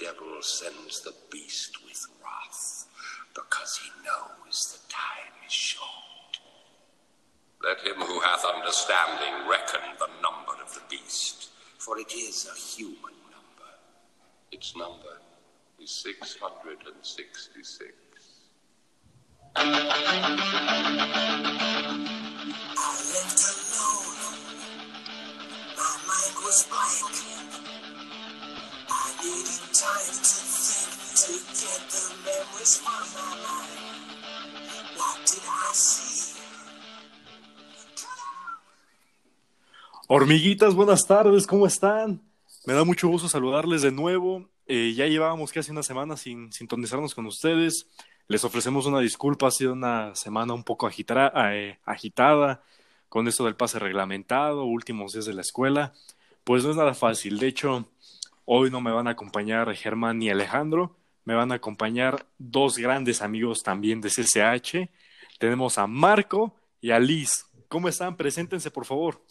devil sends the beast with wrath, because he knows the time is short. Let him who hath understanding reckon the number of the beast, for it is a human number. Its number is 666. I lived alone. My mind was blank. Get? Hormiguitas, buenas tardes, ¿cómo están? Me da mucho gusto saludarles de nuevo. Eh, ya llevábamos casi una semana sin sintonizarnos con ustedes. Les ofrecemos una disculpa, ha sido una semana un poco eh, agitada con esto del pase reglamentado, últimos días de la escuela. Pues no es nada fácil. De hecho, hoy no me van a acompañar Germán ni Alejandro, me van a acompañar dos grandes amigos también de CCH. Tenemos a Marco y a Liz. ¿Cómo están? Preséntense, por favor.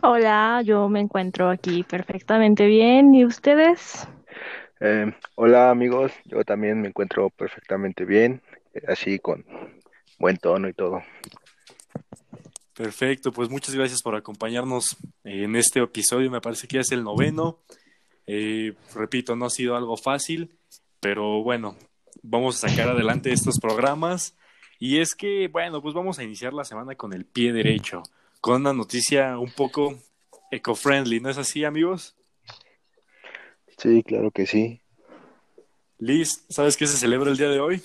Hola, yo me encuentro aquí perfectamente bien. ¿Y ustedes? Eh, hola amigos, yo también me encuentro perfectamente bien, así con buen tono y todo. Perfecto, pues muchas gracias por acompañarnos en este episodio, me parece que ya es el noveno. Eh, repito, no ha sido algo fácil, pero bueno, vamos a sacar adelante estos programas. Y es que, bueno, pues vamos a iniciar la semana con el pie derecho, con una noticia un poco eco-friendly, ¿no es así, amigos? Sí, claro que sí. Liz, ¿sabes qué se celebra el día de hoy?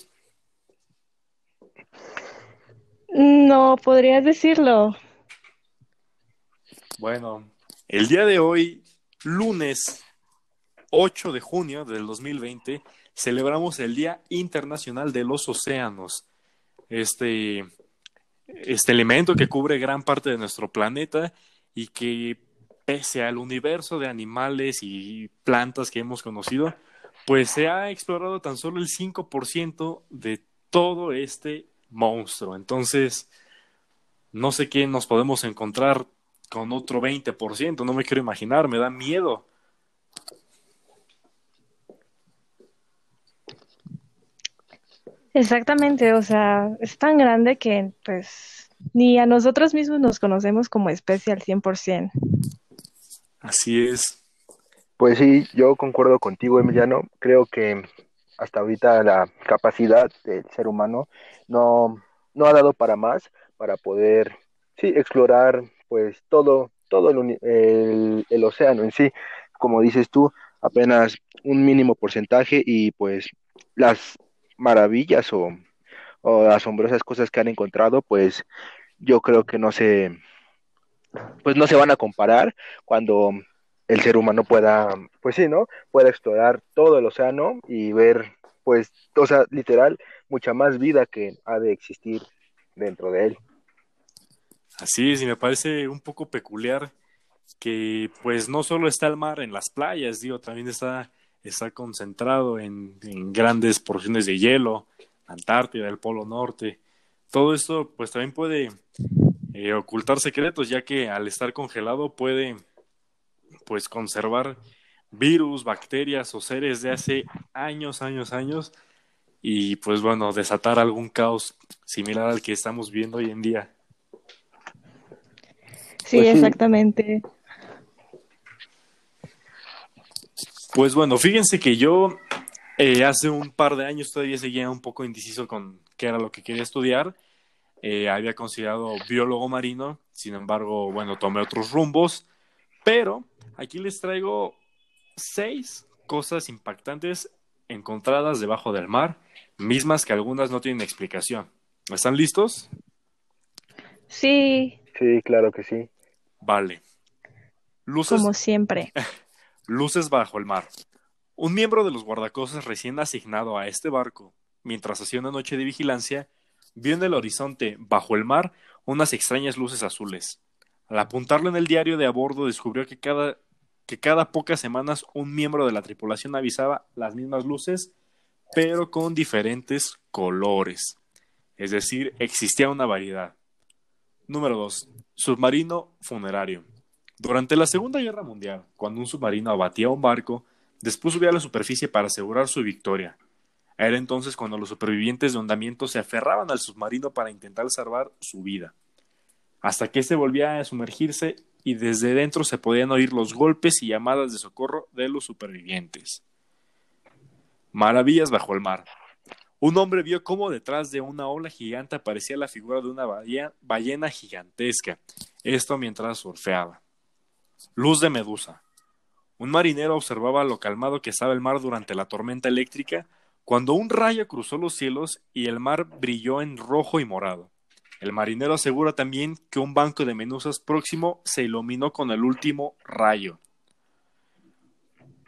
No, podrías decirlo. Bueno, el día de hoy, lunes 8 de junio del 2020, celebramos el Día Internacional de los Océanos. Este, este elemento que cubre gran parte de nuestro planeta y que pese al universo de animales y plantas que hemos conocido, pues se ha explorado tan solo el 5% de todo este monstruo. Entonces, no sé qué nos podemos encontrar con otro 20%, no me quiero imaginar, me da miedo. Exactamente, o sea, es tan grande que pues ni a nosotros mismos nos conocemos como especie al 100%. Así es. Pues sí, yo concuerdo contigo, Emiliano. Creo que hasta ahorita la capacidad del ser humano no, no ha dado para más, para poder, sí, explorar pues todo, todo el, el, océano en sí. Como dices tú, apenas un mínimo porcentaje y pues las maravillas o, asombrosas cosas que han encontrado, pues yo creo que no se, pues no se van a comparar cuando el ser humano pueda, pues sí, ¿no? Pueda explorar todo el océano y ver, pues, o sea, literal, mucha más vida que ha de existir dentro de él. Así es, y me parece un poco peculiar que, pues, no solo está el mar en las playas, digo, también está, está concentrado en, grandes porciones de hielo, Antártida, el Polo Norte. Todo esto, pues, también puede eh, ocultar secretos, ya que al estar congelado puede pues conservar virus, bacterias o seres de hace años, años, años y pues bueno, desatar algún caos similar al que estamos viendo hoy en día. Sí, pues exactamente. Pues bueno, fíjense que yo eh, hace un par de años todavía seguía un poco indeciso con qué era lo que quería estudiar eh, había considerado biólogo marino, sin embargo, bueno, tomé otros rumbos, pero aquí les traigo seis cosas impactantes encontradas debajo del mar, mismas que algunas no tienen explicación. ¿Están listos? Sí. Sí, claro que sí. Vale. Luces... Como siempre. Luces bajo el mar. Un miembro de los guardacostas recién asignado a este barco, mientras hacía una noche de vigilancia, vio en el horizonte, bajo el mar, unas extrañas luces azules. Al apuntarlo en el diario de a bordo, descubrió que cada, que cada pocas semanas un miembro de la tripulación avisaba las mismas luces, pero con diferentes colores. Es decir, existía una variedad. Número 2. Submarino funerario. Durante la Segunda Guerra Mundial, cuando un submarino abatía un barco, Después subió a la superficie para asegurar su victoria. Era entonces cuando los supervivientes de hundimiento se aferraban al submarino para intentar salvar su vida, hasta que éste volvía a sumergirse y desde dentro se podían oír los golpes y llamadas de socorro de los supervivientes. Maravillas bajo el mar. Un hombre vio cómo detrás de una ola gigante aparecía la figura de una ballena gigantesca, esto mientras surfeaba. Luz de Medusa. Un marinero observaba lo calmado que estaba el mar durante la tormenta eléctrica cuando un rayo cruzó los cielos y el mar brilló en rojo y morado. El marinero asegura también que un banco de menuzas próximo se iluminó con el último rayo.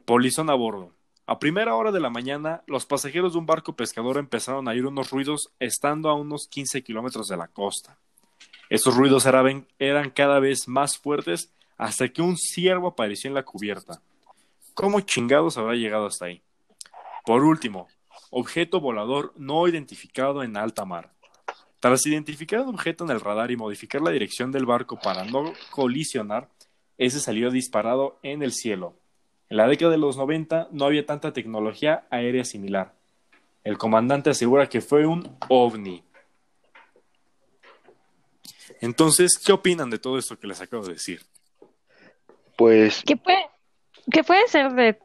Polizón a bordo. A primera hora de la mañana, los pasajeros de un barco pescador empezaron a oír unos ruidos estando a unos 15 kilómetros de la costa. Esos ruidos eran cada vez más fuertes hasta que un ciervo apareció en la cubierta. ¿Cómo chingados habrá llegado hasta ahí? Por último, objeto volador no identificado en alta mar. Tras identificar un objeto en el radar y modificar la dirección del barco para no colisionar, ese salió disparado en el cielo. En la década de los 90 no había tanta tecnología aérea similar. El comandante asegura que fue un ovni. Entonces, ¿qué opinan de todo esto que les acabo de decir? Pues... Que puede, que puede ser de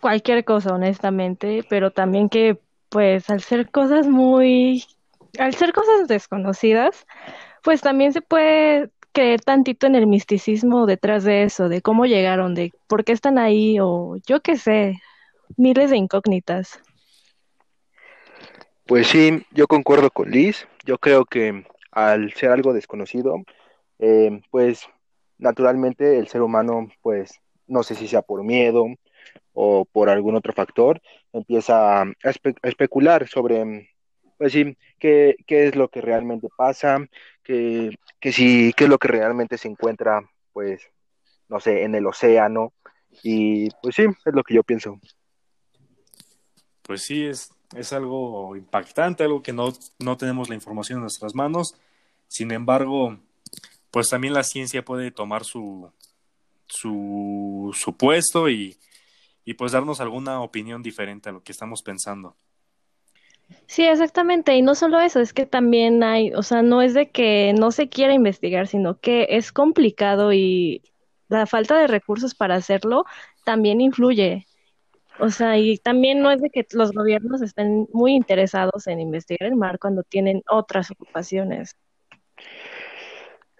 cualquier cosa, honestamente, pero también que, pues, al ser cosas muy... Al ser cosas desconocidas, pues también se puede creer tantito en el misticismo detrás de eso, de cómo llegaron, de por qué están ahí, o yo qué sé, miles de incógnitas. Pues sí, yo concuerdo con Liz. Yo creo que al ser algo desconocido, eh, pues naturalmente el ser humano, pues no sé si sea por miedo o por algún otro factor, empieza a, especular sobre, pues sí, qué, qué, es lo que realmente pasa, qué, qué, sí, qué es lo que realmente se encuentra, pues, no sé, en el océano. Y pues sí, es lo que yo pienso. Pues sí, es, es algo impactante, algo que no, no tenemos la información en nuestras manos. Sin embargo, pues también la ciencia puede tomar su, su, su puesto y, y pues darnos alguna opinión diferente a lo que estamos pensando. Sí, exactamente. Y no solo eso, es que también hay, o sea, no es de que no se quiera investigar, sino que es complicado y la falta de recursos para hacerlo también influye. O sea, y también no es de que los gobiernos estén muy interesados en investigar el mar cuando tienen otras ocupaciones.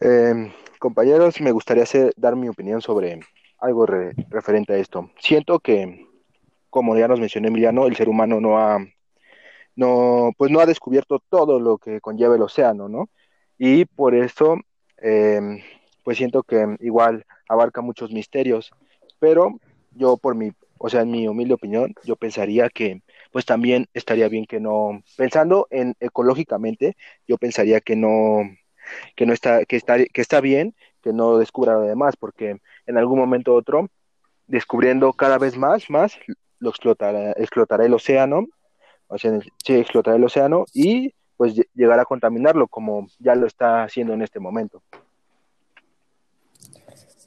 Eh, compañeros, me gustaría hacer, dar mi opinión sobre algo referente a esto. Siento que, como ya nos mencionó Emiliano, el ser humano no ha, no, pues no ha descubierto todo lo que conlleva el océano, ¿no? Y por eso, em, pues siento que igual abarca muchos misterios, pero yo por mi, o sea, en mi humilde opinión, yo pensaría que, pues también estaría bien que no, pensando en ecológicamente, yo pensaría que no, que no está, que está, que está bien que no descubra lo demás, porque en algún momento u otro, descubriendo cada vez más, más, lo explotará, explotará el océano, o sea, explotará el océano y pues llegará a contaminarlo como ya lo está haciendo en este momento.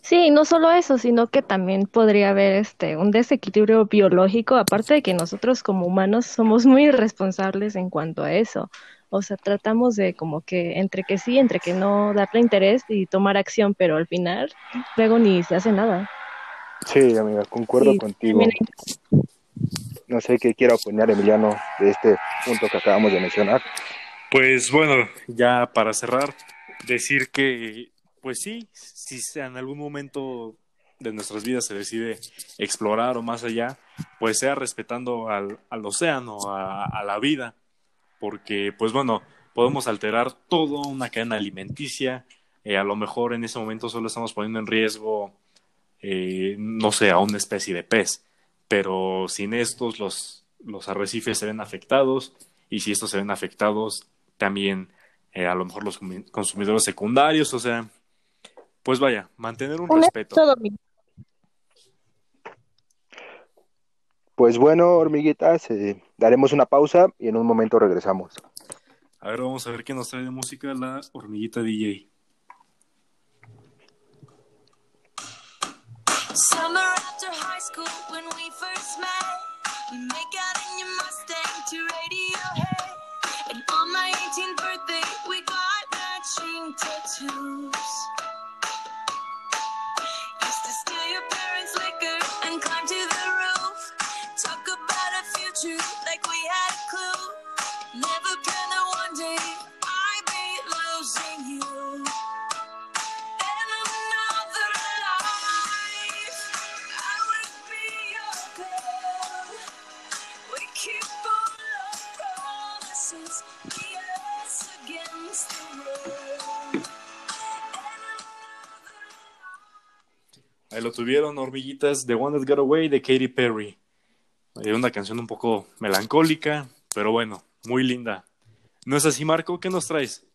Sí, no solo eso, sino que también podría haber este un desequilibrio biológico, aparte de que nosotros como humanos somos muy irresponsables en cuanto a eso. O sea, tratamos de como que entre que sí, entre que no, darle interés y tomar acción, pero al final luego ni se hace nada. Sí, amiga, concuerdo contigo. No sé qué quiera opinar Emiliano de este punto que acabamos de mencionar. Pues bueno, ya para cerrar, decir que, pues sí, si en algún momento de nuestras vidas se decide explorar o más allá, pues sea respetando al, al océano, a, a la vida, porque pues bueno, podemos alterar toda una cadena alimenticia, eh, a lo mejor en ese momento solo estamos poniendo en riesgo, eh, no sé, a una especie de pez, pero sin estos los, los arrecifes se ven afectados y si estos se ven afectados, también eh, a lo mejor los consumidores secundarios, o sea, pues vaya, mantener un, respeto. Pues bueno, hormiguitas, eh, daremos una pausa y en un momento regresamos. A ver, vamos a ver qué nos trae de música la hormiguita DJ. Summer after high school when we first met. We make out in your Mustang to Radiohead. And on my 18th birthday, we got matching tattoos. Lo tuvieron, hormiguitas, The One That Got Away de Katy Perry. Eh, Una canción un poco melancólica, pero bueno, muy linda. ¿No es así, Marco? ¿Qué nos traes?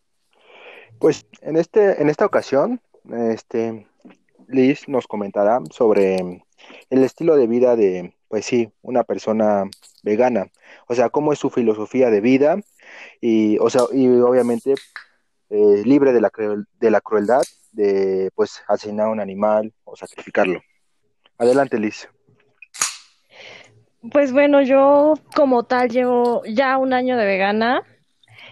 Pues en este, en esta ocasión, este, Liz nos comentará sobre el estilo de vida de, pues sí, una persona vegana. O sea, cómo es su filosofía de vida y, o sea, y obviamente eh, libre de la, de la crueldad de, pues, asesinar a un animal o sacrificarlo. Adelante, Liz. Pues bueno, yo como tal llevo ya un año de vegana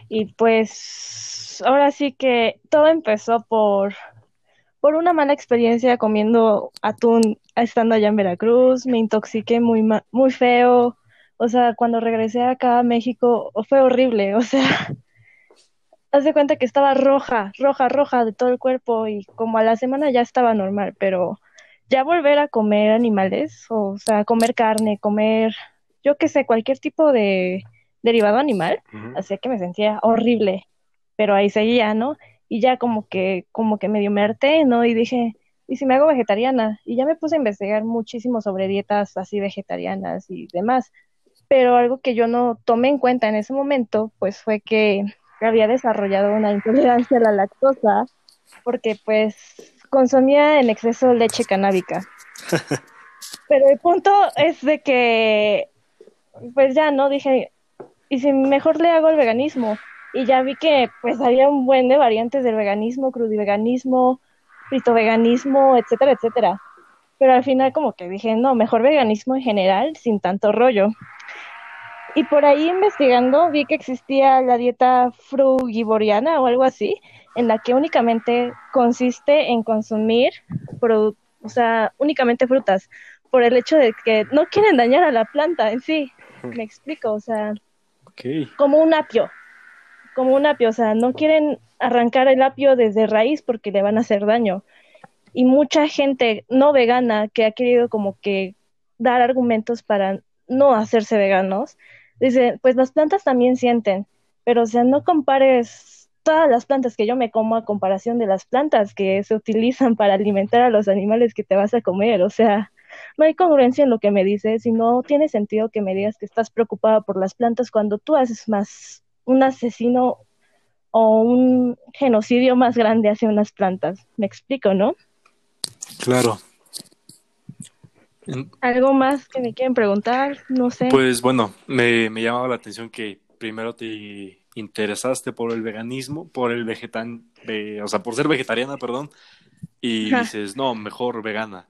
y pues ahora sí que todo empezó por, por una mala experiencia comiendo atún estando allá en Veracruz, me intoxiqué muy, muy feo, o sea, cuando regresé acá a México fue horrible, o sea, haz de cuenta que estaba roja, roja, roja de todo el cuerpo y como a la semana ya estaba normal, pero ya volver a comer animales, o sea, comer carne, comer, yo qué sé, cualquier tipo de derivado animal, hacía que me sentía horrible, pero ahí seguía, ¿no? Y ya como que, como que medio me harté, ¿no? Y dije, ¿y si me hago vegetariana? Y ya me puse a investigar muchísimo sobre dietas así vegetarianas y demás, pero algo que yo no tomé en cuenta en ese momento, pues fue que había desarrollado una intolerancia a la lactosa, porque pues consumía en exceso leche canábica. Pero el punto es de que, pues ya, ¿no? Dije, y si mejor le hago el veganismo. Y ya vi que pues había un buen de variantes del veganismo, crudiveganismo, frito-veganismo, etcétera, etcétera. Pero al final como que dije, no, mejor veganismo en general, sin tanto rollo. Y por ahí investigando vi que existía la dieta frugivoriana o algo así, en la que únicamente consiste en consumir, o sea, únicamente frutas, por el hecho de que no quieren dañar a la planta en sí. Me explico, o sea, como un apio, como un apio, o sea, no quieren arrancar el apio desde raíz porque le van a hacer daño. Y mucha gente no vegana que ha querido como que dar argumentos para no hacerse veganos, dice, pues las plantas también sienten, pero o sea, no compares todas las plantas que yo me como a comparación de las plantas que se utilizan para alimentar a los animales que te vas a comer, o sea, no hay congruencia en lo que me dices y no tiene sentido que me digas que estás preocupada por las plantas cuando tú haces más un asesino o un genocidio más grande hacia unas plantas. Me explico, ¿no? Claro. ¿Algo más que me quieren preguntar? No sé. Pues bueno, me, me llamaba la atención que primero te interesaste por el veganismo, por el vegetan, ve- o sea, por ser vegetariana, perdón, y Ajá. dices, no, mejor vegana.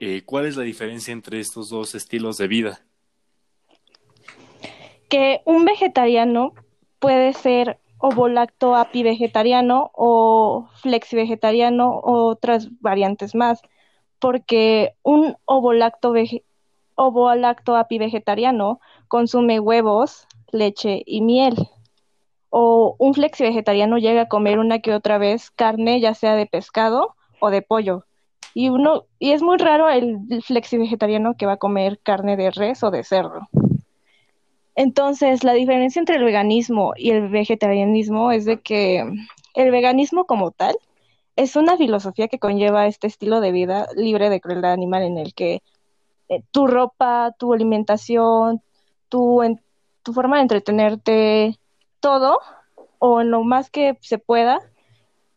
Eh, ¿cuál es la diferencia entre estos dos estilos de vida? que un vegetariano puede ser ovolacto api vegetariano o flexi vegetariano o otras variantes más, porque un ovolacto, ovolacto api vegetariano consume huevos, leche y miel. O un flexi vegetariano llega a comer una que otra vez carne, ya sea de pescado o de pollo. Y uno, y es muy raro el flexi vegetariano que va a comer carne de res o de cerdo. Entonces, la diferencia entre el veganismo y el vegetarianismo es de que el veganismo como tal es una filosofía que conlleva este estilo de vida libre de crueldad animal en el que eh, tu ropa, tu alimentación, tu, tu forma de entretenerte, todo, o en lo más que se pueda,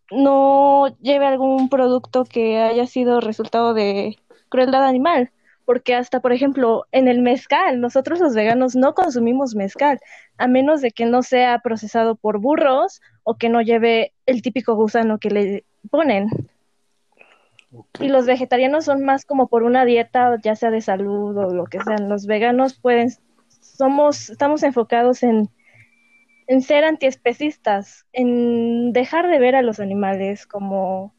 no lleve algún producto que haya sido resultado de crueldad animal. Porque hasta, por ejemplo, en el mezcal, nosotros los veganos no consumimos mezcal, a menos de que no sea procesado por burros o que no lleve el típico gusano que le ponen. Y los vegetarianos son más como por una dieta, ya sea de salud o lo que sean. Los veganos pueden, somos, estamos enfocados en, en ser antiespecistas, en dejar de ver a los animales como,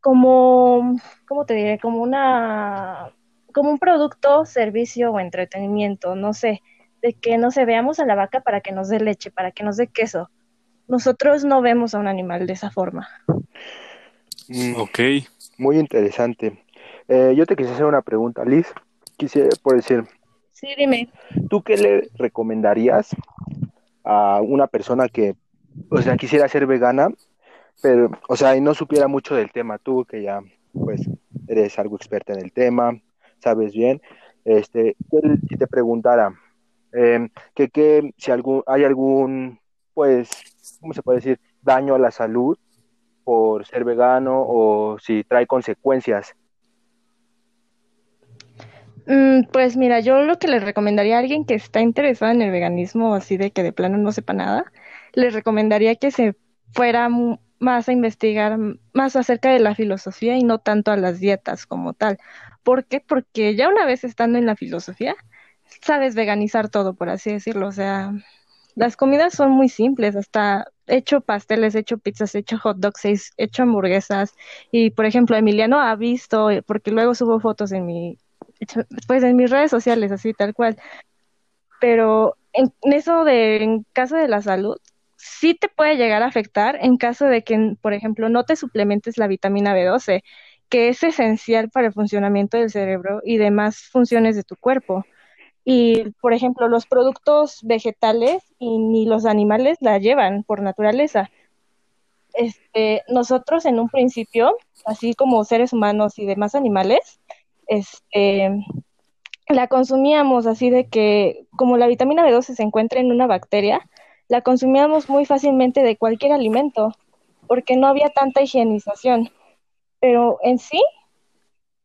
como, ¿cómo te diré? Como una, como un producto, servicio o entretenimiento, no sé, de que no se veamos a la vaca para que nos dé leche, para que nos dé queso. Nosotros no vemos a un animal de esa forma. Mm, Ok. muy interesante. Eh, yo te quisiera hacer una pregunta, Liz. Quisiera, por decir, Sí, dime. ¿tú qué le recomendarías a una persona que, o sea, quisiera ser vegana, pero, o sea, y no supiera mucho del tema? Tú que ya, pues, eres algo experta en el tema, sabes bien. Este, ¿qué- si te preguntara, eh, que, que si algún, hay algún, pues, ¿cómo se puede decir? Daño a la salud por ser vegano o si trae consecuencias. Mm, pues mira, yo lo que le recomendaría a alguien que está interesado en el veganismo, así de que de plano no sepa nada, le recomendaría que se fuera más a investigar más acerca de la filosofía y no tanto a las dietas como tal. ¿Por qué? Porque ya una vez estando en la filosofía, sabes veganizar todo, por así decirlo. O sea, las comidas son muy simples, hasta he hecho pasteles, he hecho pizzas, he hecho hot dogs, he he hecho hamburguesas. Y por ejemplo, Emiliano ha visto, eh, porque luego subo fotos en mi pues en mis redes sociales, así tal cual. Pero en, en eso de, en caso de la salud, sí te puede llegar a afectar en caso de que, por ejemplo, no te suplementes la vitamina B12, que es esencial para el funcionamiento del cerebro y demás funciones de tu cuerpo. Y, por ejemplo, los productos vegetales y ni los animales la llevan por naturaleza. Este, nosotros en un principio, así como seres humanos y demás animales, este, la consumíamos así de que, como la vitamina B12 se encuentra en una bacteria, la consumíamos muy fácilmente de cualquier alimento, porque no había tanta higienización. Pero en sí,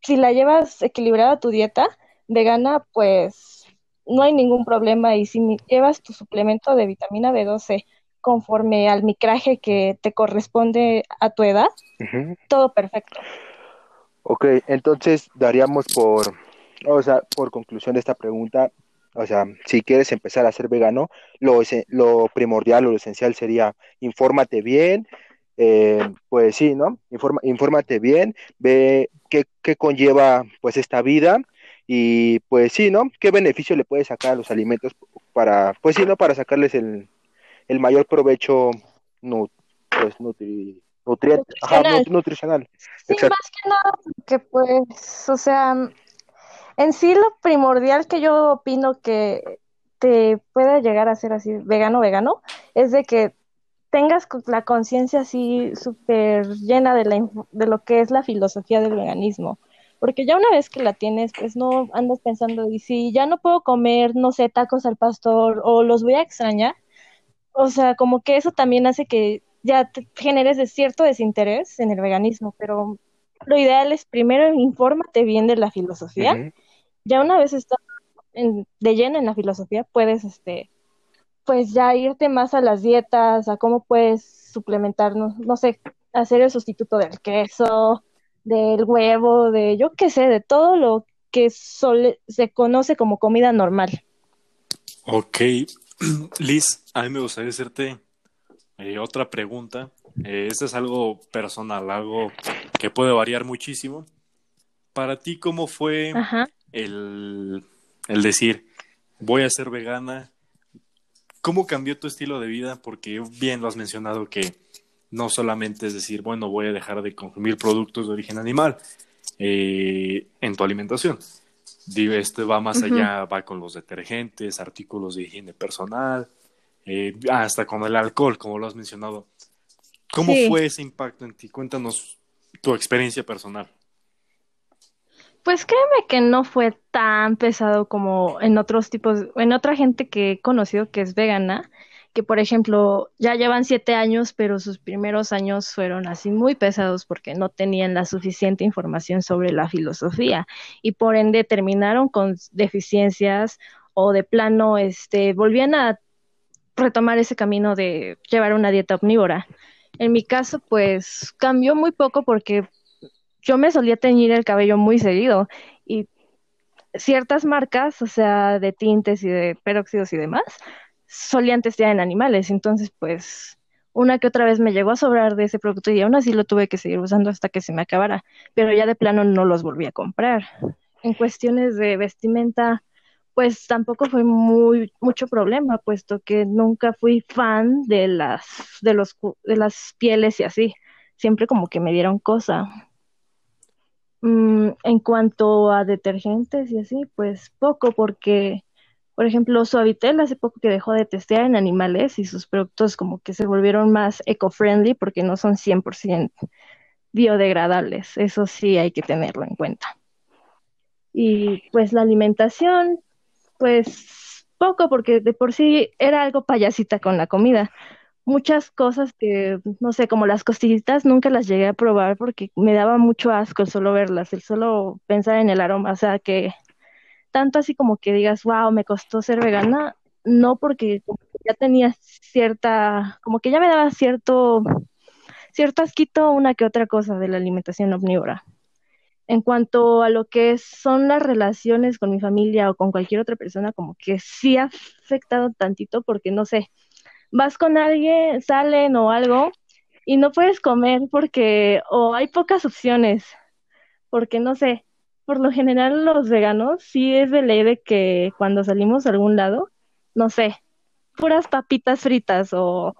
si la llevas equilibrada a tu dieta vegana, pues no hay ningún problema. Y si llevas tu suplemento de vitamina B12 conforme al micraje que te corresponde a tu edad, todo perfecto. Ok, entonces daríamos por, o sea, por conclusión de esta pregunta, o sea, si quieres empezar a ser vegano, lo, lo primordial o lo esencial sería infórmate bien, eh, pues sí, ¿no? Informa, infórmate bien, ve qué, qué conlleva pues esta vida y pues sí, ¿no? ¿Qué beneficio le puedes sacar a los alimentos para, pues sí, ¿no? Para sacarles el, el mayor provecho nu- pues, nutri, nutrient- ajá, Nutricional. nut- nutricional. Sí, Exacto. más que nada, que pues, o sea, en sí lo primordial que yo opino que te puede llegar a ser así vegano, vegano, es de que tengas la conciencia así súper llena de, la, de lo que es la filosofía del veganismo. Porque ya una vez que la tienes, pues no andas pensando, y si ya no puedo comer, no sé, tacos al pastor o los voy a extrañar, o sea, como que eso también hace que ya te generes de cierto desinterés en el veganismo, pero lo ideal es primero infórmate bien de la filosofía. Ya una vez estás en- de lleno en la filosofía, puedes, este, pues ya irte más a las dietas, a cómo puedes suplementar, no, no sé, hacer el sustituto del queso, del huevo, de yo qué sé, de todo lo que sole- se conoce como comida normal. Ok. Liz, a mí me gustaría hacerte eh, otra pregunta. Eh, es algo personal, algo que puede variar muchísimo. Para ti, ¿cómo fue el, el decir, voy a ser vegana? ¿Cómo cambió tu estilo de vida? Porque bien lo has mencionado que no solamente es decir, bueno, voy a dejar de consumir productos de origen animal eh, en tu alimentación. Digo, este va más allá, va con los detergentes, artículos de higiene personal, eh, hasta con el alcohol, como lo has mencionado. ¿Cómo Sí. fue ese impacto en ti? Cuéntanos tu experiencia personal. Pues créeme que no fue tan pesado como en otros tipos, en otra gente que he conocido que es vegana, que por ejemplo ya llevan siete años, pero sus primeros años fueron así muy pesados porque no tenían la suficiente información sobre la filosofía y por ende terminaron con deficiencias o de plano, este, volvían a retomar ese camino de llevar una dieta omnívora. En mi caso, pues cambió muy poco porque yo me solía teñir el cabello muy seguido y ciertas marcas, o sea, de tintes y de peróxidos y demás, solían testear en animales. Entonces, pues, una que otra vez me llegó a sobrar de ese producto y aún así lo tuve que seguir usando hasta que se me acabara, pero ya de plano no los volví a comprar. En cuestiones de vestimenta, pues tampoco fue muy mucho problema, puesto que nunca fui fan de las de los de las pieles y así. Siempre como que me dieron cosa. Mm, en cuanto a detergentes y así, pues poco, porque, por ejemplo, Suavitel hace poco que dejó de testear en animales y sus productos como que se volvieron más eco-friendly porque no son 100% biodegradables. Eso sí hay que tenerlo en cuenta. Y pues la alimentación, pues poco, porque de por sí era algo payasita con la comida. Muchas cosas que, no sé, como las costillitas, nunca las llegué a probar porque me daba mucho asco el solo verlas, el solo pensar en el aroma. O sea, que tanto así como que digas, wow, me costó ser vegana, no porque ya tenía cierta, como que ya me daba cierto, cierto asquito una que otra cosa de la alimentación omnívora. En cuanto a lo que son las relaciones con mi familia o con cualquier otra persona, como que sí ha afectado tantito porque no sé, vas con alguien, salen o algo y no puedes comer porque o hay pocas opciones, porque no sé, por lo general los veganos sí es de ley de que cuando salimos a algún lado, no sé, puras papitas fritas o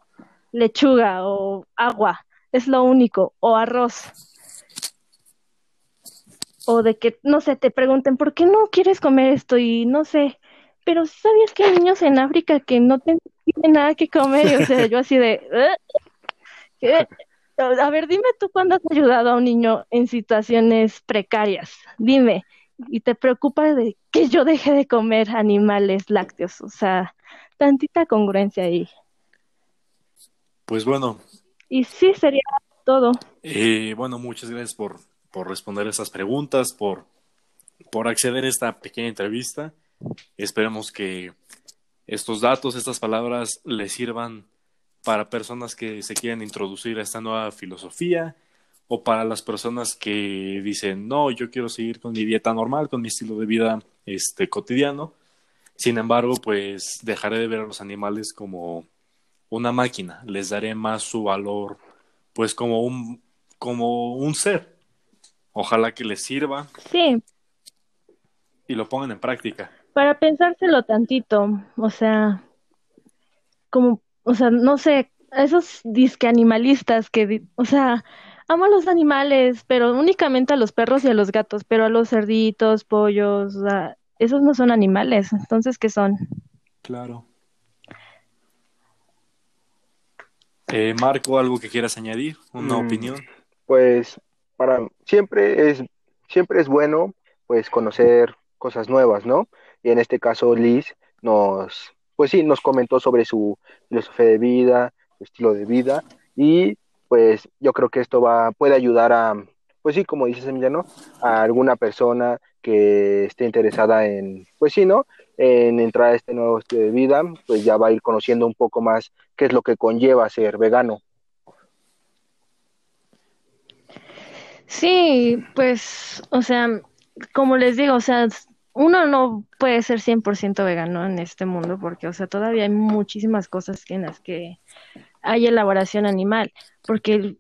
lechuga o agua, es lo único, o arroz. O de que, no sé, te pregunten, ¿por qué no quieres comer esto? Y no sé, pero ¿sí ¿sabías que hay niños en África que no tienen nada que comer? Y, o sea, yo así de, "¿Eh? ¿Qué? A ver, dime tú cuándo has ayudado a un niño en situaciones precarias. Dime. Y te preocupa de que yo deje de comer animales lácteos. O sea, tantita congruencia ahí. Pues bueno, Y sí, sería todo. eh, bueno, muchas gracias por, por responder estas preguntas, por, por acceder a esta pequeña entrevista. Esperemos que estos datos, estas palabras les sirvan para personas que se quieran introducir a esta nueva filosofía o para las personas que dicen, no, yo quiero seguir con mi dieta normal, con mi estilo de vida este, cotidiano. Sin embargo, pues dejaré de ver a los animales como una máquina, les daré más su valor, pues como un, como un ser. Ojalá que les sirva Sí, y lo pongan en práctica. para pensárselo tantito. O sea, como, o sea, no sé, esos disque animalistas que, o sea, amo a los animales, pero únicamente a los perros y a los gatos, pero a los cerditos, pollos, o sea, esos no son animales. Entonces, ¿qué son? Claro. Eh, Marco, ¿algo que quieras añadir? ¿Una Mm. opinión? Pues para siempre es siempre es bueno pues conocer cosas nuevas, ¿no? Y en este caso Liz nos pues sí nos comentó sobre su filosofía de vida, su estilo de vida y pues yo creo que esto va puede ayudar a pues sí, como dices Emiliano, a alguna persona que esté interesada en pues sí, ¿no? En entrar a este nuevo estilo de vida, pues ya va a ir conociendo un poco más qué es lo que conlleva ser vegano. Sí, pues, o sea, como les digo, o sea, uno no puede ser 100% vegano en este mundo porque, o sea, todavía hay muchísimas cosas en las que hay elaboración animal, porque,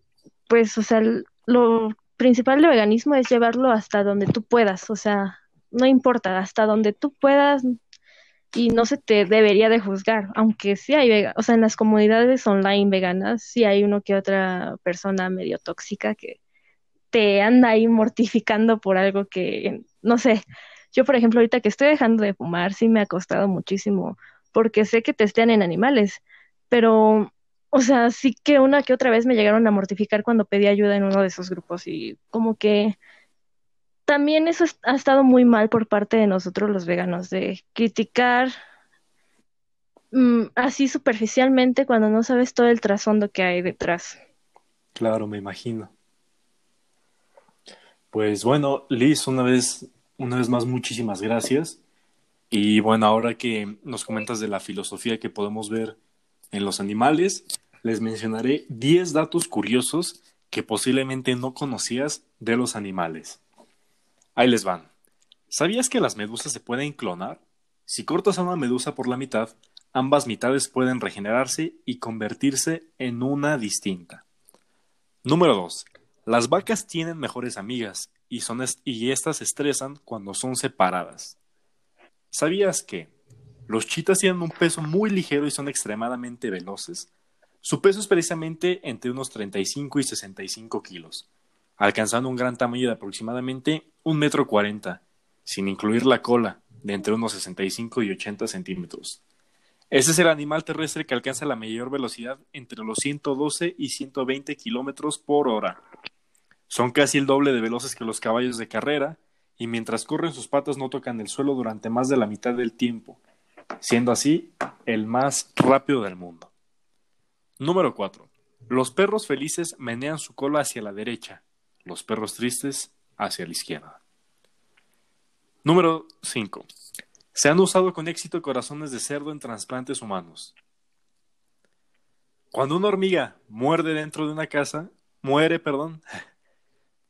pues, o sea, lo principal del veganismo es llevarlo hasta donde tú puedas, o sea, no importa, hasta donde tú puedas y no se te debería de juzgar, aunque sí hay, o sea, en las comunidades online veganas sí hay uno que otra persona medio tóxica que te anda ahí mortificando por algo que, no sé, yo por ejemplo ahorita que estoy dejando de fumar, sí me ha costado muchísimo, porque sé que testean en animales, pero, o sea, sí que una que otra vez me llegaron a mortificar cuando pedí ayuda en uno de esos grupos y como que también eso es- ha estado muy mal por parte de nosotros los veganos, de criticar mm, así superficialmente cuando no sabes todo el trasfondo que hay detrás. Claro, me imagino. Pues bueno, Liz, una vez, una vez más, muchísimas gracias. Y bueno, ahora que nos comentas de la filosofía que podemos ver en los animales, les mencionaré 10 datos curiosos que posiblemente no conocías de los animales. Ahí les van. ¿Sabías que las medusas se pueden clonar? Si cortas a una medusa por la mitad, ambas mitades pueden regenerarse y convertirse en una distinta. Número 2. Las vacas tienen mejores amigas y, son y estas estresan cuando son separadas. ¿Sabías que los chitas tienen un peso muy ligero y son extremadamente veloces? Su peso es precisamente entre unos 35 y 65 kilos, alcanzando un gran tamaño de aproximadamente un metro cuarenta, sin incluir la cola, de entre unos 65 y 80 centímetros. Ese es el animal terrestre que alcanza la mayor velocidad entre los 112 y 120 kilómetros por hora. Son casi el doble de veloces que los caballos de carrera, y mientras corren sus patas no tocan el suelo durante más de la mitad del tiempo, siendo así el más rápido del mundo. Número 4. Los perros felices menean su cola hacia la derecha, los perros tristes hacia la izquierda. Número 5. Se han usado con éxito corazones de cerdo en trasplantes humanos. Cuando una hormiga muerde dentro de una casa, muere, perdón,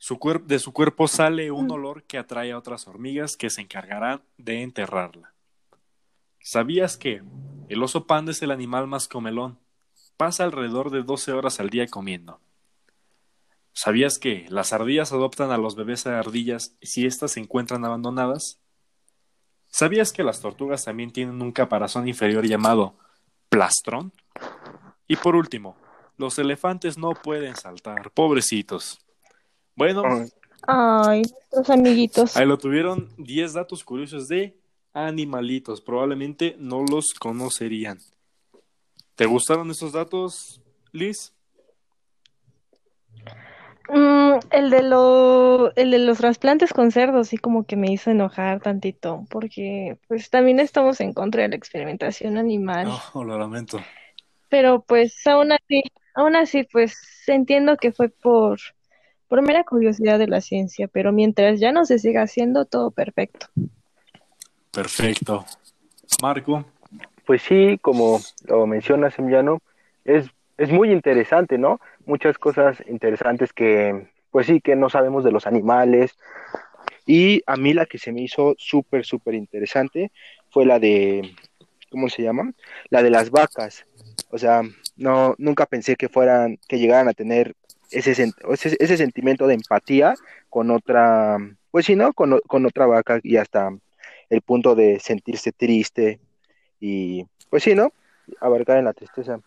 su de su cuerpo sale un olor que atrae a otras hormigas que se encargarán de enterrarla. ¿Sabías que el oso panda es el animal más comelón? Pasa alrededor de 12 horas al día comiendo. ¿Sabías que las ardillas adoptan a los bebés de ardillas si éstas se encuentran abandonadas? ¿Sabías que las tortugas también tienen un caparazón inferior llamado plastrón? Y por último, los elefantes no pueden saltar, pobrecitos. Bueno, Ay, Ay, nuestros amiguitos. ahí lo tuvieron 10 datos curiosos de animalitos. Probablemente no los conocerían. ¿Te gustaron esos datos, Liz? Mm, el de lo, el de los trasplantes con cerdos sí como que me hizo enojar tantito, porque pues también estamos en contra de la experimentación animal. Oh, lo lamento. Pero pues aún así, aún así pues entiendo que fue por, por mera curiosidad de la ciencia, pero mientras ya no se siga haciendo, todo perfecto. Perfecto. Marco, Pues sí, como lo mencionas, Emiliano, es, es muy interesante, ¿no? Muchas cosas interesantes que, pues sí, que no sabemos de los animales. Y a mí la que se me hizo súper, súper interesante fue la de, ¿cómo se llama? La de las vacas. O sea, no, nunca pensé que fueran, que llegaran a tener ese, ese, sentimiento de empatía con otra, pues sí, ¿no? Con, con otra vaca y hasta el punto de sentirse triste y pues sí, ¿no? Abarcar en la tristeza.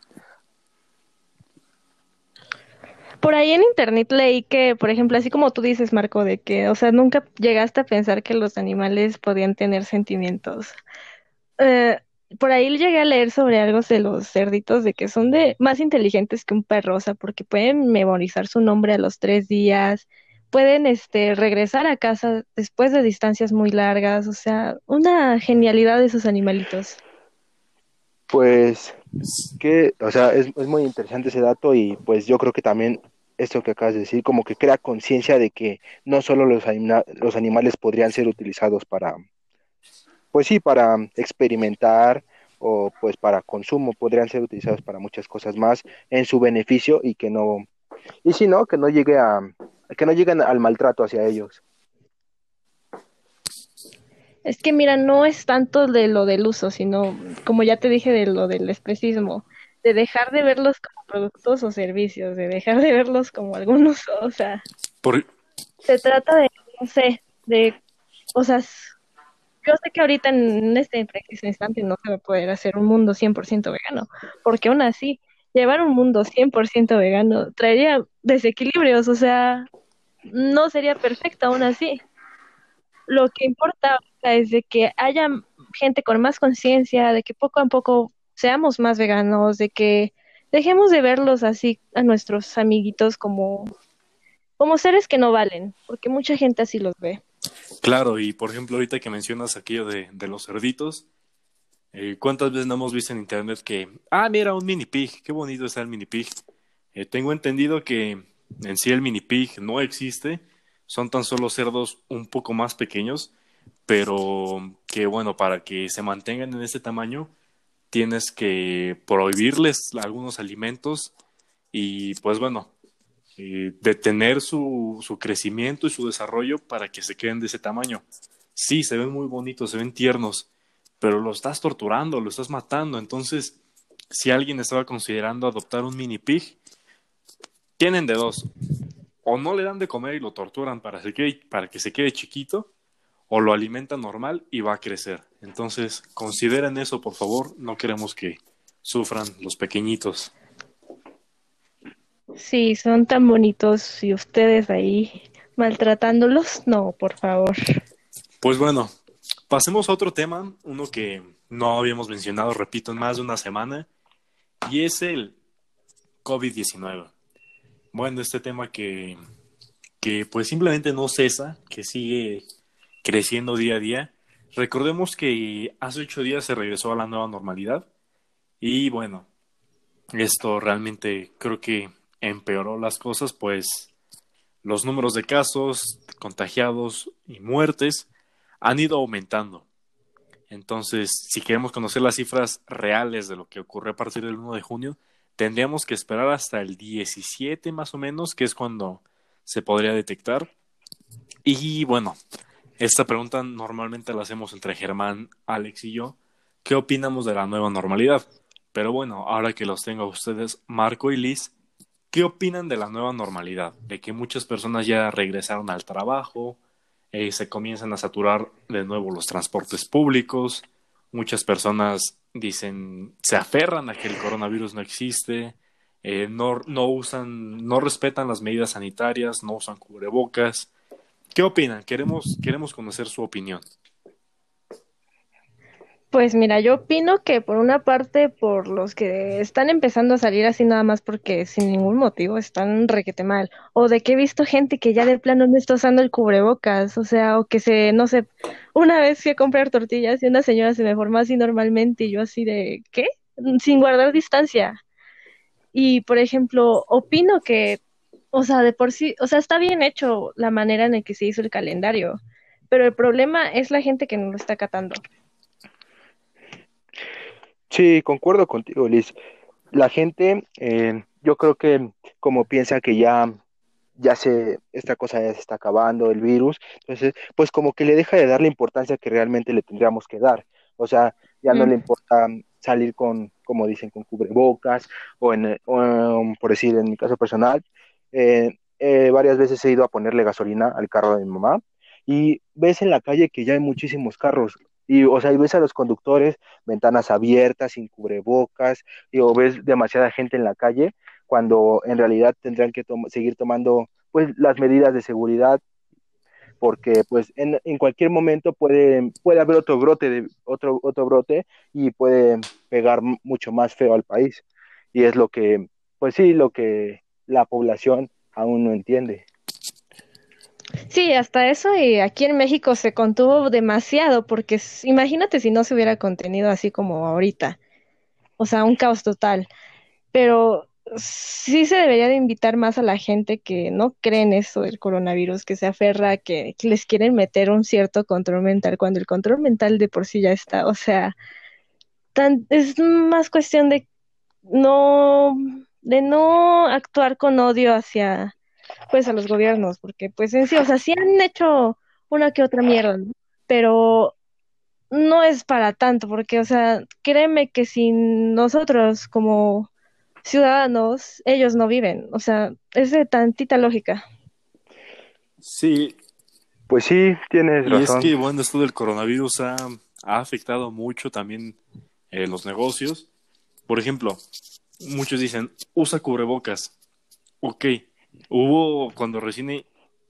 Por ahí en internet leí que, por ejemplo, así como tú dices, Marco, de que, o sea, nunca llegaste a pensar que los animales podían tener sentimientos. Eh, por ahí llegué a leer sobre algo de los cerditos, de que son de más inteligentes que un perro, o sea, porque pueden memorizar su nombre a los tres días, pueden, este, regresar a casa después de distancias muy largas, o sea, una genialidad de esos animalitos. Pues que, o sea, es, es muy interesante ese dato y pues yo creo que también esto que acabas de decir como que crea conciencia de que no solo los, anima- los animales podrían ser utilizados para, pues sí, para experimentar o pues para consumo, podrían ser utilizados para muchas cosas más en su beneficio y que no, y si no, que no llegue a, que no lleguen al maltrato hacia ellos. Es que mira, no es tanto de lo del uso, sino, como ya te dije, de lo del especismo, de dejar de verlos como productos o servicios, de dejar de verlos como algún uso, o sea, por, se trata de, no sé, de, o sea, s- yo sé que ahorita en este preciso instante no se va a poder hacer un mundo 100% vegano, porque aún así, llevar un mundo 100% vegano traería desequilibrios, o sea, no sería perfecto aún así. Lo que importa es de que haya gente con más conciencia, de que poco a poco seamos más veganos, de que dejemos de verlos así a nuestros amiguitos como, como seres que no valen, porque mucha gente así los ve. Claro, y por ejemplo, ahorita que mencionas aquello de, los cerditos, eh, ¿cuántas veces no hemos visto en internet que, ah, mira, un mini pig, qué bonito está el mini pig? Eh, tengo entendido que en sí el mini pig no existe, son tan solo cerdos un poco más pequeños, pero que bueno, para que se mantengan en ese tamaño, tienes que prohibirles algunos alimentos y pues bueno, eh, detener su, su crecimiento y su desarrollo para que se queden de ese tamaño. Sí, se ven muy bonitos, se ven tiernos, pero lo estás torturando, lo estás matando. Entonces, si alguien estaba considerando adoptar un mini pig, tienen de dos. O no le dan de comer y lo torturan para, para que se quede chiquito, o lo alimentan normal y va a crecer. Entonces, consideren eso, por favor. No queremos que sufran los pequeñitos. Sí, son tan bonitos y ustedes ahí maltratándolos. No, por favor. Pues bueno, pasemos a otro tema, uno que no habíamos mencionado, repito, en más de una semana, y es el COVID-19. Bueno, este tema que, que pues simplemente no cesa, que sigue creciendo día a día. Recordemos que hace ocho días se regresó a la nueva normalidad y bueno, esto realmente creo que empeoró las cosas, pues los números de casos, contagiados y muertes han ido aumentando. Entonces, si queremos conocer las cifras reales de lo que ocurrió a partir del 1 de junio, tendríamos que esperar hasta el 17 más o menos, que es cuando se podría detectar. Y bueno, esta pregunta normalmente la hacemos entre Germán, Alex y yo. ¿Qué opinamos de la nueva normalidad? Pero bueno, ahora que los tengo a ustedes, Marco y Liz, ¿qué opinan de la nueva normalidad? De que muchas personas ya regresaron al trabajo, eh, se comienzan a saturar de nuevo los transportes públicos, muchas personas dicen, se aferran a que el coronavirus no existe, eh, no, no usan, no respetan las medidas sanitarias, no usan cubrebocas. ¿Qué opinan? Queremos, queremos conocer su opinión. Pues mira, yo opino que por una parte, por los que están empezando a salir así nada más porque sin ningún motivo están requete mal, o de que he visto gente que ya de plano no está usando el cubrebocas, o sea, o que se, no sé, una vez a comprar tortillas y una señora se me formó así normalmente y yo así de, ¿qué? Sin guardar distancia. Y por ejemplo, opino que, o sea, de por sí, o sea, está bien hecho la manera en la que se hizo el calendario, pero el problema es la gente que no lo está acatando. Sí, concuerdo contigo, Liz. La gente, eh, yo creo que como piensa que ya, ya se, esta cosa ya se está acabando, el virus, entonces, pues como que le deja de dar la importancia que realmente le tendríamos que dar. O sea, ya no Mm. le importa salir con, como dicen, con cubrebocas, o, en, o, um, por decir, en mi caso personal, eh, eh, varias veces he ido a ponerle gasolina al carro de mi mamá y ves en la calle que ya hay muchísimos carros. Y, o sea, y ves a los conductores, ventanas abiertas, sin cubrebocas, y, o ves demasiada gente en la calle, cuando en realidad tendrán que seguir tomando pues las medidas de seguridad, porque pues en, en cualquier momento puede, puede haber otro brote de, otro, otro brote y puede pegar mucho más feo al país. Y es lo que, pues sí, lo que la población aún no entiende. Sí, hasta eso y aquí en México se contuvo demasiado porque imagínate si no se hubiera contenido así como ahorita, o sea, un caos total. Pero sí se debería de invitar más a la gente que no cree en eso del coronavirus, que se aferra que, les quieren meter un cierto control mental cuando el control mental de por sí ya está, o sea, es más cuestión de no, de no actuar con odio hacia pues a los gobiernos, porque pues en sí, o sea, sí han hecho una que otra mierda, ¿no? Pero no es para tanto, porque, o sea, créeme que sin nosotros como ciudadanos, ellos no viven, o sea, es de tantita lógica. Sí, Pues sí, tienes y es razón. que, bueno, esto del coronavirus ha, ha afectado mucho también eh, los negocios. Por ejemplo, muchos dicen, usa cubrebocas. Ok, hubo, cuando recién eh,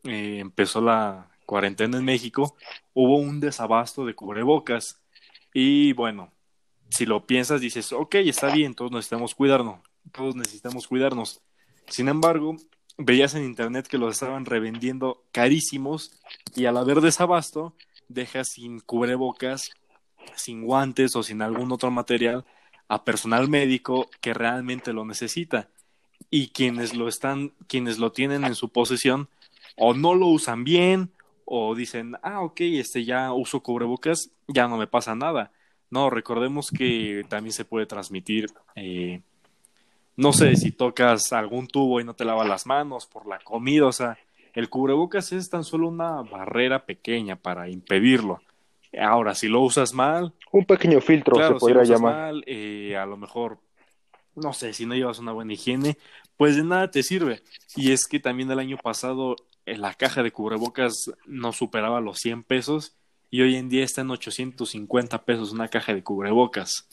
empezó la cuarentena en México, hubo un desabasto de cubrebocas. Y bueno, si lo piensas, dices, ok, está bien, todos necesitamos cuidarnos, todos necesitamos cuidarnos. Sin embargo, veías en internet que los estaban revendiendo carísimos y al haber desabasto, dejas sin cubrebocas, sin guantes o sin algún otro material a personal médico que realmente lo necesita. Y quienes lo están, quienes lo tienen en su posesión, o no lo usan bien, o dicen, ah, ok, este ya uso cubrebocas, ya no me pasa nada. No, recordemos que también se puede transmitir eh, no sé si tocas algún tubo y no te lavas las manos por la comida, o sea, el cubrebocas es tan solo una barrera pequeña para impedirlo. Ahora, si lo usas mal, Un pequeño filtro claro, se podría si lo usas llamar. mal, eh, a lo mejor, no sé, si no llevas una buena higiene, pues de nada te sirve. Y es que también el año pasado eh, la caja de cubrebocas no superaba los 100 pesos y hoy en día está en 850 pesos una caja de cubrebocas.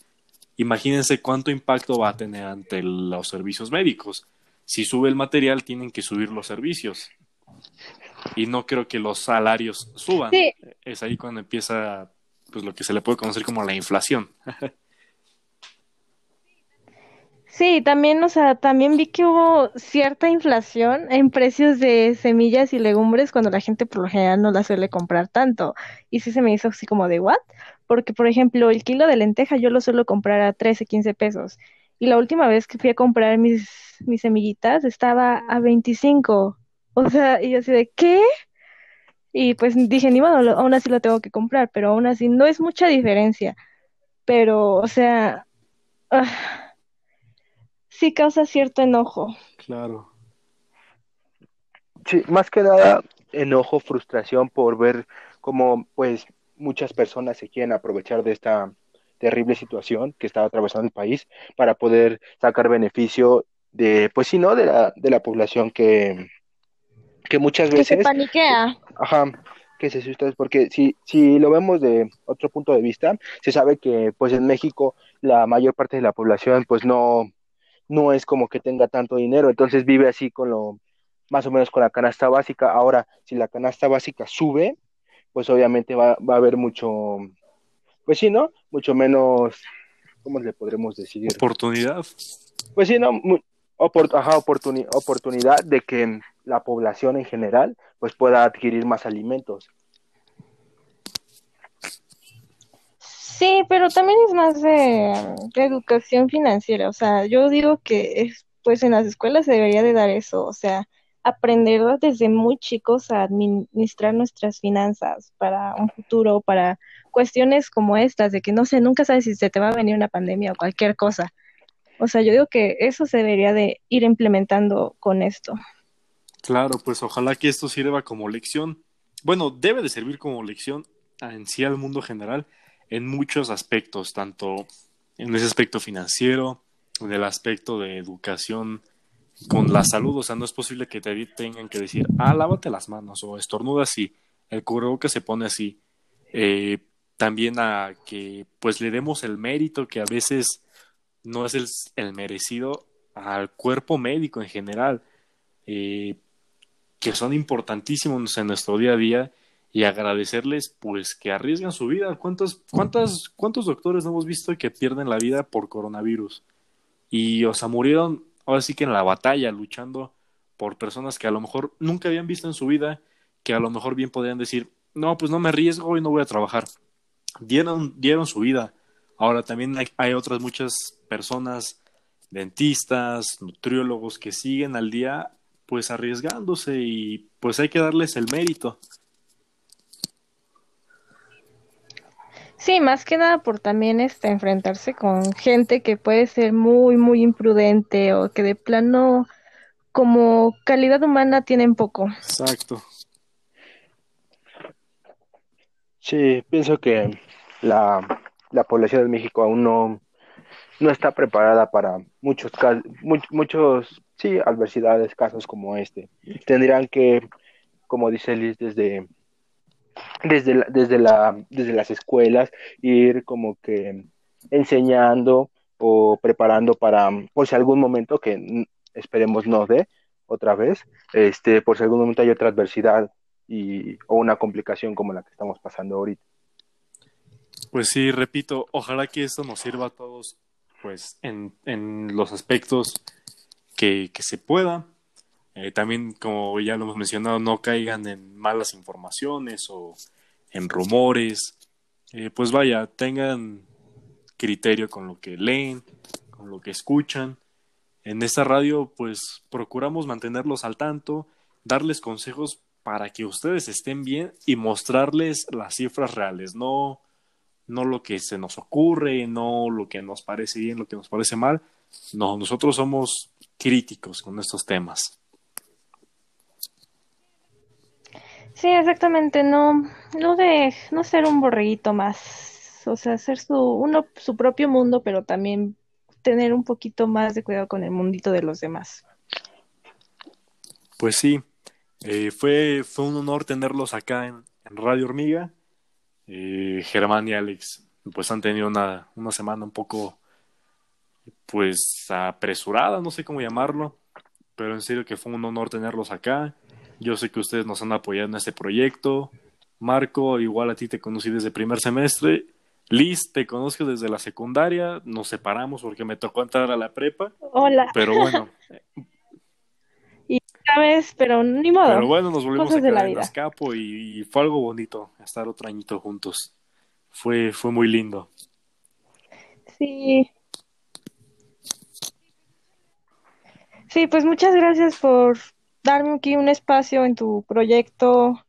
Imagínense cuánto impacto va a tener ante los servicios médicos. Si sube el material, tienen que subir los servicios. Y no creo que los salarios suban. Sí. Es ahí cuando empieza pues lo que se le puede conocer como la inflación. Sí, también, o sea, también vi que hubo cierta inflación en precios de semillas y legumbres cuando la gente por lo general no las suele comprar tanto. Y sí se me hizo así como de ¿what? Porque, por ejemplo, el kilo de lenteja yo lo suelo comprar a 13, 15 pesos. Y la última vez que fui a comprar mis, mis semillitas estaba a 25. O sea, y yo así de ¿qué? Y pues dije, ni modo, aún así lo tengo que comprar, pero aún así no es mucha diferencia. Pero, o sea, ah, sí causa cierto enojo. Claro. Sí, más que nada enojo, frustración por ver cómo pues muchas personas se quieren aprovechar de esta terrible situación que está atravesando el país para poder sacar beneficio de, pues sí, ¿no? De la, de la población que, que muchas Que se veces paniquea. Ajá, que se asusta, porque si, si lo vemos de otro punto de vista, se sabe que pues en México la mayor parte de la población pues no, no es como que tenga tanto dinero, entonces vive así con lo, más o menos con la canasta básica. Ahora, si la canasta básica sube, pues obviamente va, va a haber mucho, pues sí, ¿no? Mucho menos, ¿cómo le podremos decir? Oportunidad. Pues sí, no, opor- ajá, oportuni- oportunidad de que la población en general pues pueda adquirir más alimentos. Sí, pero también es más de, educación financiera. O sea, yo digo que es, pues en las escuelas se debería de dar eso. O sea, aprender desde muy chicos a administrar nuestras finanzas para un futuro, para cuestiones como estas, de que no sé, nunca sabes si se te va a venir una pandemia o cualquier cosa. O sea, yo digo que eso se debería de ir implementando con esto. Claro, pues ojalá que esto sirva como lección. Bueno, debe de servir como lección en sí al mundo general en muchos aspectos, tanto en ese aspecto financiero, en el aspecto de educación con la salud. O sea, no es posible que te tengan que decir, ah, lávate las manos o estornuda así, el cubrebocas se pone así. Eh, también a que pues le demos el mérito que a veces no es el, el merecido al cuerpo médico en general. Eh, que son importantísimos en nuestro día a día y agradecerles pues que arriesgan su vida. ¿Cuántos, cuántas, cuántos doctores no hemos visto que pierden la vida por coronavirus? Y, o sea, murieron ahora sí que en la batalla, luchando por personas que a lo mejor nunca habían visto en su vida, que a lo mejor bien podrían decir, no, pues no me arriesgo y no voy a trabajar. Dieron, dieron su vida. Ahora también hay, hay otras muchas personas, dentistas, nutriólogos, que siguen al día pues arriesgándose y pues hay que darles el mérito. Sí, más que nada por también este enfrentarse con gente que puede ser muy, muy imprudente o que de plano como calidad humana tienen poco. Exacto. Sí, pienso que la, la población de México aún no, no está preparada para muchos casos, muchos, sí, adversidades, casos como este. Tendrían que, como dice Liz, desde, desde, la, desde, la, desde las escuelas, ir como que enseñando o preparando para, por si algún momento que esperemos no dé otra vez, este, por si algún momento hay otra adversidad y, o una complicación como la que estamos pasando ahorita. Pues sí, repito, ojalá que esto nos sirva a todos, pues, en, en los aspectos que, que se pueda. Eh, también, como ya lo hemos mencionado, no caigan en malas informaciones o en rumores. Eh, pues vaya, tengan criterio con lo que leen, con lo que escuchan. En esta radio, pues, procuramos mantenerlos al tanto, darles consejos para que ustedes estén bien y mostrarles las cifras reales, no, no lo que se nos ocurre, no lo que nos parece bien, lo que nos parece mal, No, nosotros somos críticos con estos temas. Sí, exactamente, no, no de, no ser un borreguito más, o sea, hacer su, uno, su propio mundo, pero también tener un poquito más de cuidado con el mundito de los demás. Pues sí, eh, fue, fue un honor tenerlos acá en, en Radio Hormiga. Eh, Germán y Alex, pues han tenido una, una semana un poco, pues apresurada, no sé cómo llamarlo, pero en serio que fue un honor tenerlos acá. Yo sé que ustedes nos han apoyado en este proyecto. Marco, igual a ti te conocí desde primer semestre. Liz, te conozco desde la secundaria. Nos separamos porque me tocó entrar a la prepa. Hola, Pero bueno, sabes, pero ni modo. pero bueno, nos volvimos a Cosas de la quedar en y, y fue algo bonito estar otro añito juntos. Fue, fue muy lindo. Sí. Sí, pues muchas gracias por darme aquí un espacio en tu proyecto.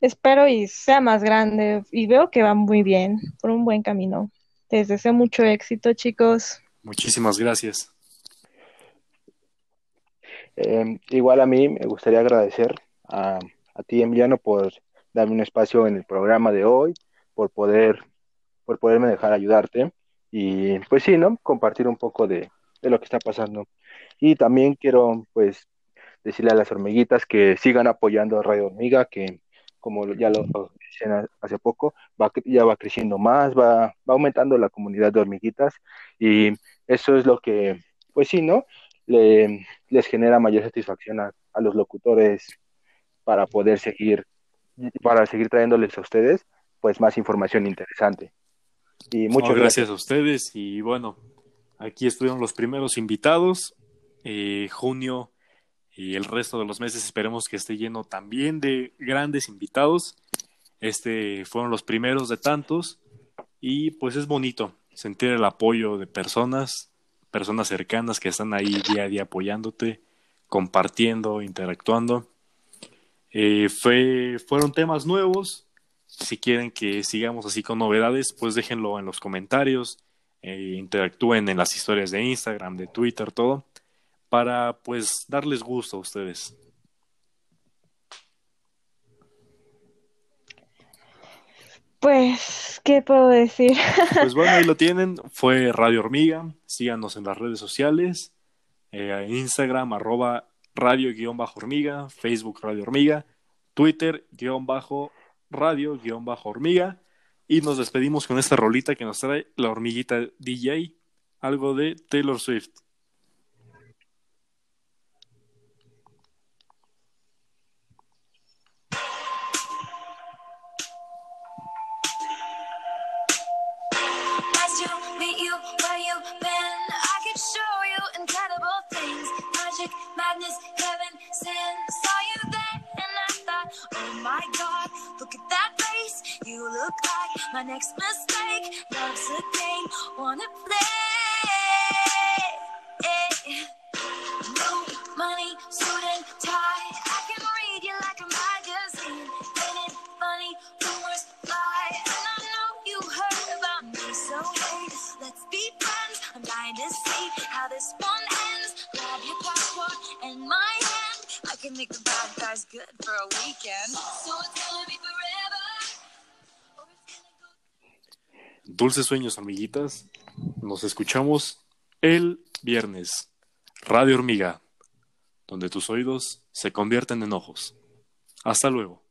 Espero y sea más grande y veo que va muy bien, por un buen camino. Les deseo mucho éxito, chicos. Muchísimas gracias. Eh, igual a mí me gustaría agradecer a, a ti, Emiliano, por darme un espacio en el programa de hoy, por poder, por poderme dejar ayudarte y pues sí, ¿no? Compartir un poco de, de lo que está pasando. Y también quiero pues decirle a las hormiguitas que sigan apoyando a Radio Hormiga, que como ya lo decían hace poco, va, ya va creciendo más, va, va aumentando la comunidad de hormiguitas y eso es lo que, pues sí, ¿no? Le, les genera mayor satisfacción a, a los locutores para poder seguir, para seguir trayéndoles a ustedes pues más información interesante. Y muchas No, gracias. gracias a ustedes y bueno, aquí estuvieron los primeros invitados. Eh, junio y el resto de los meses esperemos que esté lleno también de grandes invitados. Este fueron los primeros de tantos y pues es bonito sentir el apoyo de personas, personas cercanas que están ahí día a día apoyándote, compartiendo, interactuando. Eh, fue, fueron temas nuevos. Si quieren que sigamos así con novedades, pues déjenlo en los comentarios, eh, interactúen en las historias de Instagram, de Twitter, todo, para pues darles gusto a ustedes. Pues, ¿qué puedo decir? Pues bueno, ahí lo tienen. Fue Radio Hormiga. Síganos en las redes sociales. eh, Instagram, arroba radio-hormiga, Facebook Radio Hormiga, Twitter, guion bajo radio, guion bajo hormiga. Y nos despedimos con esta rolita que nos trae la hormiguita DJ, algo de Taylor Swift. My god, look at that face. You look like my next mistake. Love's a game, wanna play. No money, suit and tie. Dulces sueños, amiguitas. Nos escuchamos el viernes. Radio Hormiga, donde tus oídos se convierten en ojos. Hasta luego.